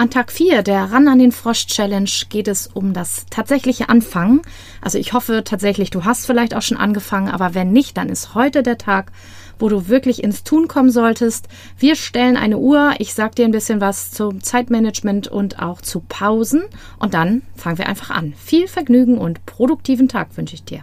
An Tag 4 der Ran an den Frosch Challenge geht es um das tatsächliche Anfangen. Also ich hoffe tatsächlich, du hast vielleicht auch schon angefangen, aber wenn nicht, dann ist heute der Tag, wo du wirklich ins Tun kommen solltest. Wir stellen eine Uhr, ich sag dir ein bisschen was zum Zeitmanagement und auch zu Pausen und dann fangen wir einfach an. Viel Vergnügen und produktiven Tag wünsche ich dir.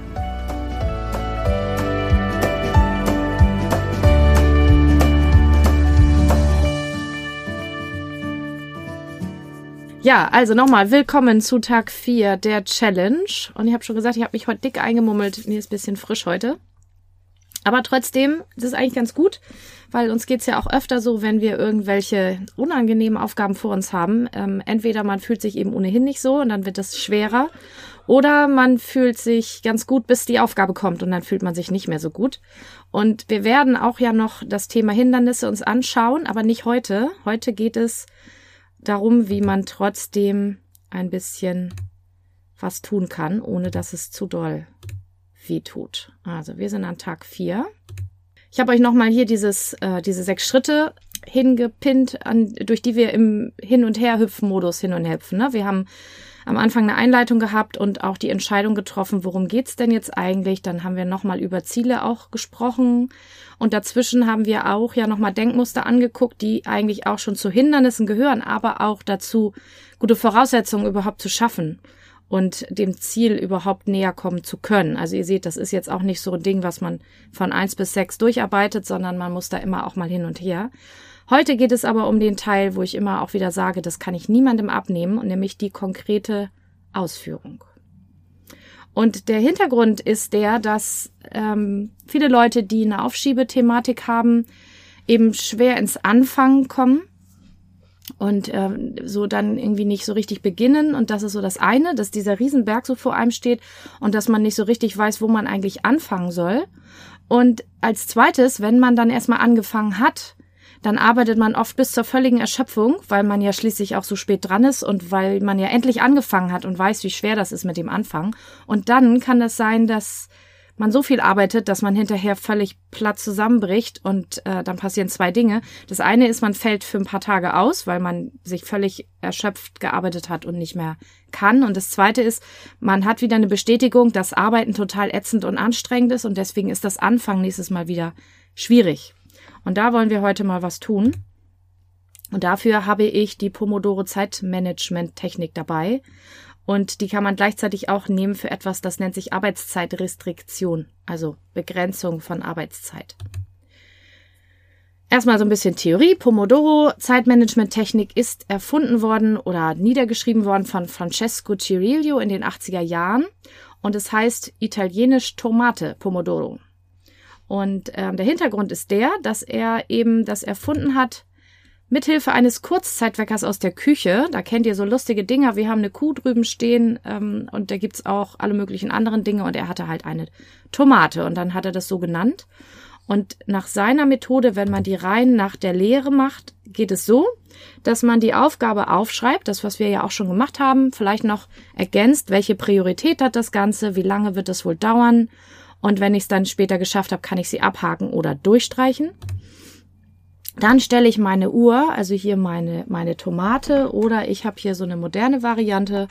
Ja, also nochmal, willkommen zu Tag 4 der Challenge. Und ich habe schon gesagt, ich habe mich heute dick eingemummelt. Mir ist ein bisschen frisch heute. Aber trotzdem, das ist eigentlich ganz gut, weil uns geht's ja auch öfter so, wenn wir irgendwelche unangenehmen Aufgaben vor uns haben. Ähm, entweder man fühlt sich eben ohnehin nicht so und dann wird es schwerer. Oder man fühlt sich ganz gut, bis die Aufgabe kommt und dann fühlt man sich nicht mehr so gut. Und wir werden auch ja noch das Thema Hindernisse uns anschauen, aber nicht heute. Heute geht es darum, wie man trotzdem ein bisschen was tun kann, ohne dass es zu doll weh tut. Also wir sind an Tag 4. Ich habe euch nochmal hier dieses, äh, diese sechs Schritte hingepinnt, an, durch die wir im Hin- und Her-Hüpfen-Modus hin und hüpfen. Ne? Wir haben am Anfang eine Einleitung gehabt und auch die Entscheidung getroffen, worum geht's denn jetzt eigentlich? Dann haben wir nochmal über Ziele auch gesprochen und dazwischen haben wir auch ja nochmal Denkmuster angeguckt, die eigentlich auch schon zu Hindernissen gehören, aber auch dazu, gute Voraussetzungen überhaupt zu schaffen und dem Ziel überhaupt näher kommen zu können. Also ihr seht, das ist jetzt auch nicht so ein Ding, was man von eins bis sechs durcharbeitet, sondern man muss da immer auch mal hin und her. Heute geht es aber um den Teil, wo ich immer auch wieder sage, das kann ich niemandem abnehmen, und nämlich die konkrete Ausführung. Und der Hintergrund ist der, dass ähm, viele Leute, die eine Aufschiebethematik haben, eben schwer ins Anfangen kommen und ähm, so dann irgendwie nicht so richtig beginnen. Und das ist so das eine, dass dieser Riesenberg so vor einem steht und dass man nicht so richtig weiß, wo man eigentlich anfangen soll. Und als zweites, wenn man dann erstmal angefangen hat, dann arbeitet man oft bis zur völligen Erschöpfung, weil man ja schließlich auch so spät dran ist und weil man ja endlich angefangen hat und weiß, wie schwer das ist mit dem Anfang. Und dann kann es sein, dass man so viel arbeitet, dass man hinterher völlig platt zusammenbricht und äh, dann passieren zwei Dinge. Das eine ist, man fällt für ein paar Tage aus, weil man sich völlig erschöpft gearbeitet hat und nicht mehr kann. Und das zweite ist, man hat wieder eine Bestätigung, dass Arbeiten total ätzend und anstrengend ist und deswegen ist das Anfang nächstes Mal wieder schwierig. Und da wollen wir heute mal was tun. Und dafür habe ich die Pomodoro Zeitmanagement Technik dabei. Und die kann man gleichzeitig auch nehmen für etwas, das nennt sich Arbeitszeitrestriktion, also Begrenzung von Arbeitszeit. Erstmal so ein bisschen Theorie. Pomodoro Zeitmanagement-Technik ist erfunden worden oder niedergeschrieben worden von Francesco Cirillo in den 80er Jahren und es heißt italienisch Tomate Pomodoro. Und ähm, der Hintergrund ist der, dass er eben das erfunden hat mithilfe eines Kurzzeitweckers aus der Küche. Da kennt ihr so lustige Dinger. Wir haben eine Kuh drüben stehen ähm, und da gibt's auch alle möglichen anderen Dinge und er hatte halt eine Tomate und dann hat er das so genannt. Und nach seiner Methode, wenn man die rein nach der Lehre macht, geht es so, dass man die Aufgabe aufschreibt, das was wir ja auch schon gemacht haben, vielleicht noch ergänzt, welche Priorität hat das Ganze, wie lange wird es wohl dauern und wenn ich es dann später geschafft habe, kann ich sie abhaken oder durchstreichen. Dann stelle ich meine Uhr, also hier meine, meine Tomate oder ich habe hier so eine moderne Variante.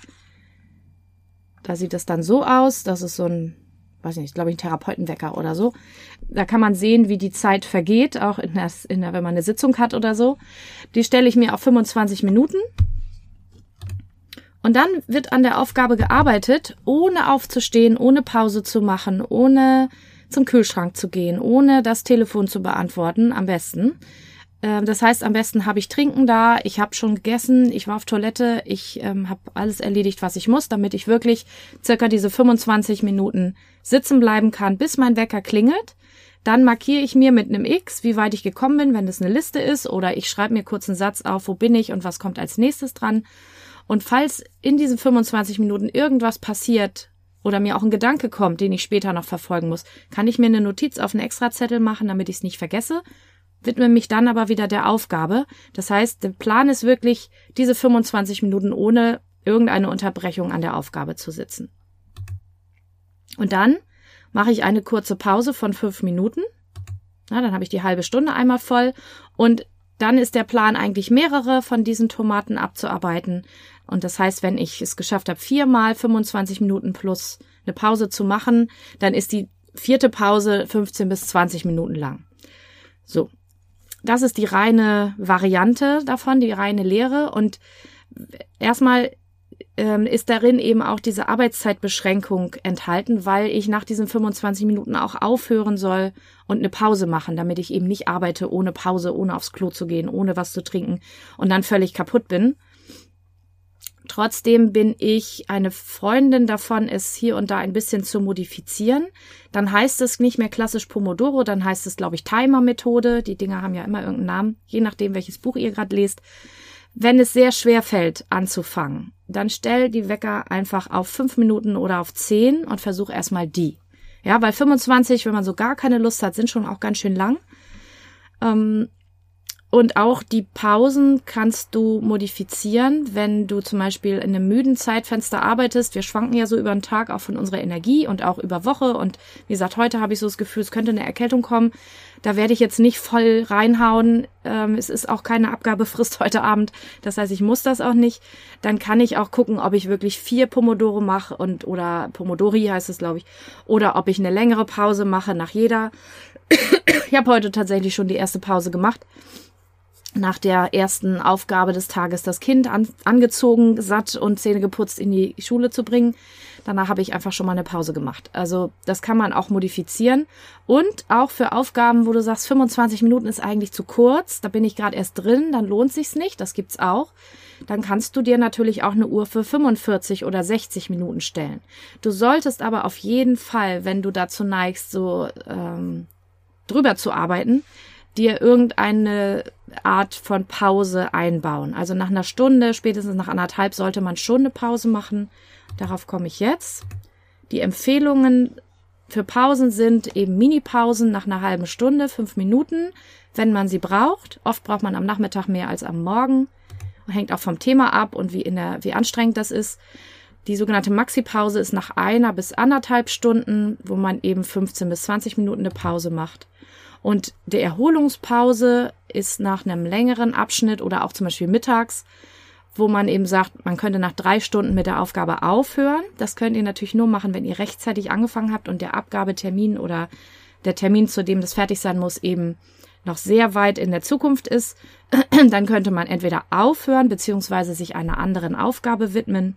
Da sieht es dann so aus, das ist so ein, weiß nicht, glaube ich, ein Therapeutenwecker oder so. Da kann man sehen, wie die Zeit vergeht, auch in der, in der, wenn man eine Sitzung hat oder so. Die stelle ich mir auf 25 Minuten und dann wird an der Aufgabe gearbeitet, ohne aufzustehen, ohne Pause zu machen, ohne zum Kühlschrank zu gehen, ohne das Telefon zu beantworten, am besten. Ähm, das heißt, am besten habe ich Trinken da, ich habe schon gegessen, ich war auf Toilette, ich ähm, habe alles erledigt, was ich muss, damit ich wirklich circa diese 25 Minuten sitzen bleiben kann, bis mein Wecker klingelt. Dann markiere ich mir mit einem X, wie weit ich gekommen bin, wenn das eine Liste ist, oder ich schreibe mir kurz einen Satz auf, wo bin ich und was kommt als nächstes dran. Und falls in diesen 25 Minuten irgendwas passiert, oder mir auch ein Gedanke kommt, den ich später noch verfolgen muss, kann ich mir eine Notiz auf einen Extrazettel machen, damit ich es nicht vergesse, widme mich dann aber wieder der Aufgabe. Das heißt, der Plan ist wirklich, diese 25 Minuten ohne irgendeine Unterbrechung an der Aufgabe zu sitzen. Und dann mache ich eine kurze Pause von fünf Minuten. Na, dann habe ich die halbe Stunde einmal voll und dann ist der Plan eigentlich mehrere von diesen Tomaten abzuarbeiten. Und das heißt, wenn ich es geschafft habe, viermal 25 Minuten plus eine Pause zu machen, dann ist die vierte Pause 15 bis 20 Minuten lang. So. Das ist die reine Variante davon, die reine Lehre. Und erstmal ähm, ist darin eben auch diese Arbeitszeitbeschränkung enthalten, weil ich nach diesen 25 Minuten auch aufhören soll und eine Pause machen, damit ich eben nicht arbeite ohne Pause, ohne aufs Klo zu gehen, ohne was zu trinken und dann völlig kaputt bin. Trotzdem bin ich eine Freundin davon, es hier und da ein bisschen zu modifizieren. Dann heißt es nicht mehr klassisch Pomodoro, dann heißt es, glaube ich, Timer-Methode. Die Dinger haben ja immer irgendeinen Namen, je nachdem, welches Buch ihr gerade lest. Wenn es sehr schwer fällt, anzufangen, dann stell die Wecker einfach auf fünf Minuten oder auf zehn und versuch erstmal die. Ja, weil 25, wenn man so gar keine Lust hat, sind schon auch ganz schön lang. Ähm, und auch die Pausen kannst du modifizieren, wenn du zum Beispiel in einem müden Zeitfenster arbeitest. Wir schwanken ja so über den Tag auch von unserer Energie und auch über Woche. Und wie gesagt, heute habe ich so das Gefühl, es könnte eine Erkältung kommen. Da werde ich jetzt nicht voll reinhauen. Ähm, es ist auch keine Abgabefrist heute Abend. Das heißt, ich muss das auch nicht. Dann kann ich auch gucken, ob ich wirklich vier Pomodoro mache und oder Pomodori heißt es, glaube ich. Oder ob ich eine längere Pause mache nach jeder. ich habe heute tatsächlich schon die erste Pause gemacht nach der ersten Aufgabe des Tages das Kind an, angezogen, satt und Zähne geputzt in die Schule zu bringen. Danach habe ich einfach schon mal eine Pause gemacht. Also das kann man auch modifizieren. Und auch für Aufgaben, wo du sagst, 25 Minuten ist eigentlich zu kurz, da bin ich gerade erst drin, dann lohnt sich's nicht, das gibt's auch. Dann kannst du dir natürlich auch eine Uhr für 45 oder 60 Minuten stellen. Du solltest aber auf jeden Fall, wenn du dazu neigst, so ähm, drüber zu arbeiten, dir irgendeine Art von Pause einbauen. Also nach einer Stunde, spätestens nach anderthalb sollte man schon eine Pause machen. Darauf komme ich jetzt. Die Empfehlungen für Pausen sind eben Mini-Pausen nach einer halben Stunde, fünf Minuten, wenn man sie braucht. Oft braucht man am Nachmittag mehr als am Morgen. Hängt auch vom Thema ab und wie, in der, wie anstrengend das ist. Die sogenannte Maxi-Pause ist nach einer bis anderthalb Stunden, wo man eben 15 bis 20 Minuten eine Pause macht. Und die Erholungspause ist nach einem längeren Abschnitt oder auch zum Beispiel mittags, wo man eben sagt, man könnte nach drei Stunden mit der Aufgabe aufhören. Das könnt ihr natürlich nur machen, wenn ihr rechtzeitig angefangen habt und der Abgabetermin oder der Termin, zu dem das fertig sein muss, eben noch sehr weit in der Zukunft ist. Dann könnte man entweder aufhören beziehungsweise sich einer anderen Aufgabe widmen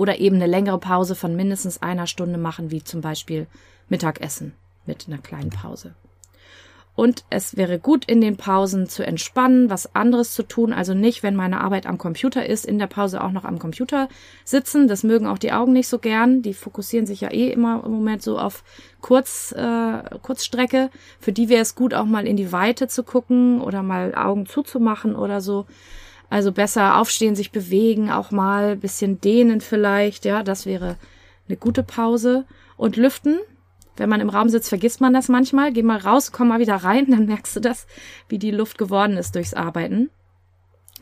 oder eben eine längere Pause von mindestens einer Stunde machen, wie zum Beispiel Mittagessen mit einer kleinen Pause. Und es wäre gut, in den Pausen zu entspannen, was anderes zu tun. Also nicht, wenn meine Arbeit am Computer ist, in der Pause auch noch am Computer sitzen. Das mögen auch die Augen nicht so gern. Die fokussieren sich ja eh immer im Moment so auf Kurz, äh, Kurzstrecke. Für die wäre es gut, auch mal in die Weite zu gucken oder mal Augen zuzumachen oder so. Also besser aufstehen, sich bewegen, auch mal bisschen dehnen vielleicht. Ja, das wäre eine gute Pause. Und lüften, wenn man im Raum sitzt, vergisst man das manchmal. Geh mal raus, komm mal wieder rein, dann merkst du das, wie die Luft geworden ist durchs Arbeiten.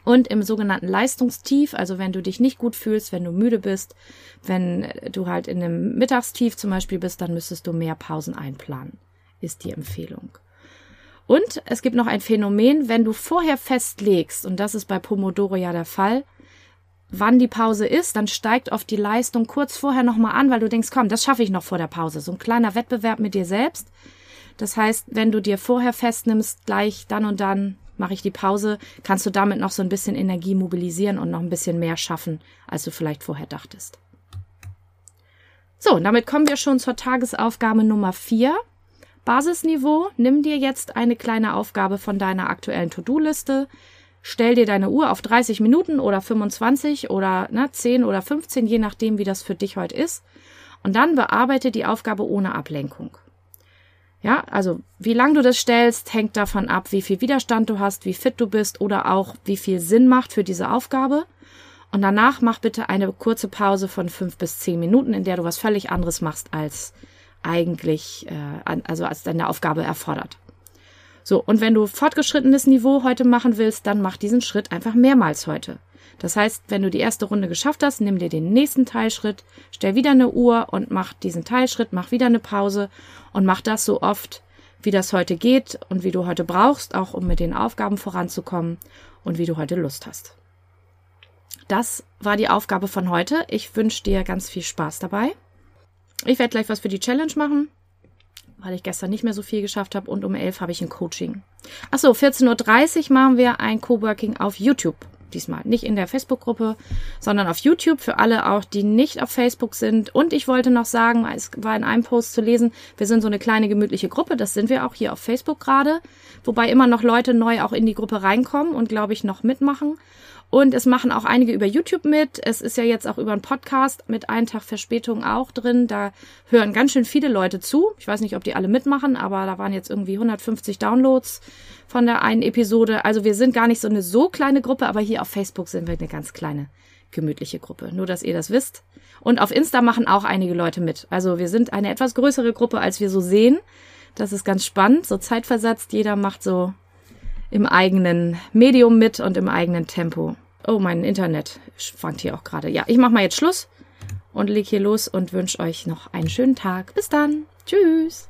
Und im sogenannten Leistungstief, also wenn du dich nicht gut fühlst, wenn du müde bist, wenn du halt in einem Mittagstief zum Beispiel bist, dann müsstest du mehr Pausen einplanen, ist die Empfehlung. Und es gibt noch ein Phänomen, wenn du vorher festlegst, und das ist bei Pomodoro ja der Fall, wann die Pause ist, dann steigt oft die Leistung kurz vorher nochmal an, weil du denkst, komm, das schaffe ich noch vor der Pause. So ein kleiner Wettbewerb mit dir selbst. Das heißt, wenn du dir vorher festnimmst, gleich dann und dann mache ich die Pause, kannst du damit noch so ein bisschen Energie mobilisieren und noch ein bisschen mehr schaffen, als du vielleicht vorher dachtest. So, und damit kommen wir schon zur Tagesaufgabe Nummer vier. Basisniveau. Nimm dir jetzt eine kleine Aufgabe von deiner aktuellen To-Do-Liste stell dir deine Uhr auf 30 Minuten oder 25 oder ne, 10 oder 15, je nachdem, wie das für dich heute ist. Und dann bearbeite die Aufgabe ohne Ablenkung. Ja, also wie lang du das stellst, hängt davon ab, wie viel Widerstand du hast, wie fit du bist oder auch wie viel Sinn macht für diese Aufgabe. Und danach mach bitte eine kurze Pause von fünf bis zehn Minuten, in der du was völlig anderes machst, als eigentlich, äh, also als deine Aufgabe erfordert. So, und wenn du fortgeschrittenes Niveau heute machen willst, dann mach diesen Schritt einfach mehrmals heute. Das heißt, wenn du die erste Runde geschafft hast, nimm dir den nächsten Teilschritt, stell wieder eine Uhr und mach diesen Teilschritt, mach wieder eine Pause und mach das so oft, wie das heute geht und wie du heute brauchst, auch um mit den Aufgaben voranzukommen und wie du heute Lust hast. Das war die Aufgabe von heute. Ich wünsche dir ganz viel Spaß dabei. Ich werde gleich was für die Challenge machen, weil ich gestern nicht mehr so viel geschafft habe und um elf habe ich ein Coaching. Achso, 14.30 Uhr machen wir ein Coworking auf YouTube diesmal nicht in der Facebook-Gruppe, sondern auf YouTube für alle auch, die nicht auf Facebook sind. Und ich wollte noch sagen, es war in einem Post zu lesen, wir sind so eine kleine gemütliche Gruppe, das sind wir auch hier auf Facebook gerade, wobei immer noch Leute neu auch in die Gruppe reinkommen und glaube ich noch mitmachen. Und es machen auch einige über YouTube mit. Es ist ja jetzt auch über einen Podcast mit einen Tag Verspätung auch drin. Da hören ganz schön viele Leute zu. Ich weiß nicht, ob die alle mitmachen, aber da waren jetzt irgendwie 150 Downloads von der einen Episode. Also wir sind gar nicht so eine so kleine Gruppe, aber hier auf Facebook sind wir eine ganz kleine, gemütliche Gruppe. Nur, dass ihr das wisst. Und auf Insta machen auch einige Leute mit. Also wir sind eine etwas größere Gruppe, als wir so sehen. Das ist ganz spannend, so zeitversetzt. Jeder macht so im eigenen Medium mit und im eigenen Tempo. Oh, mein Internet schwankt hier auch gerade. Ja, ich mach mal jetzt Schluss und leg hier los und wünsche euch noch einen schönen Tag. Bis dann. Tschüss.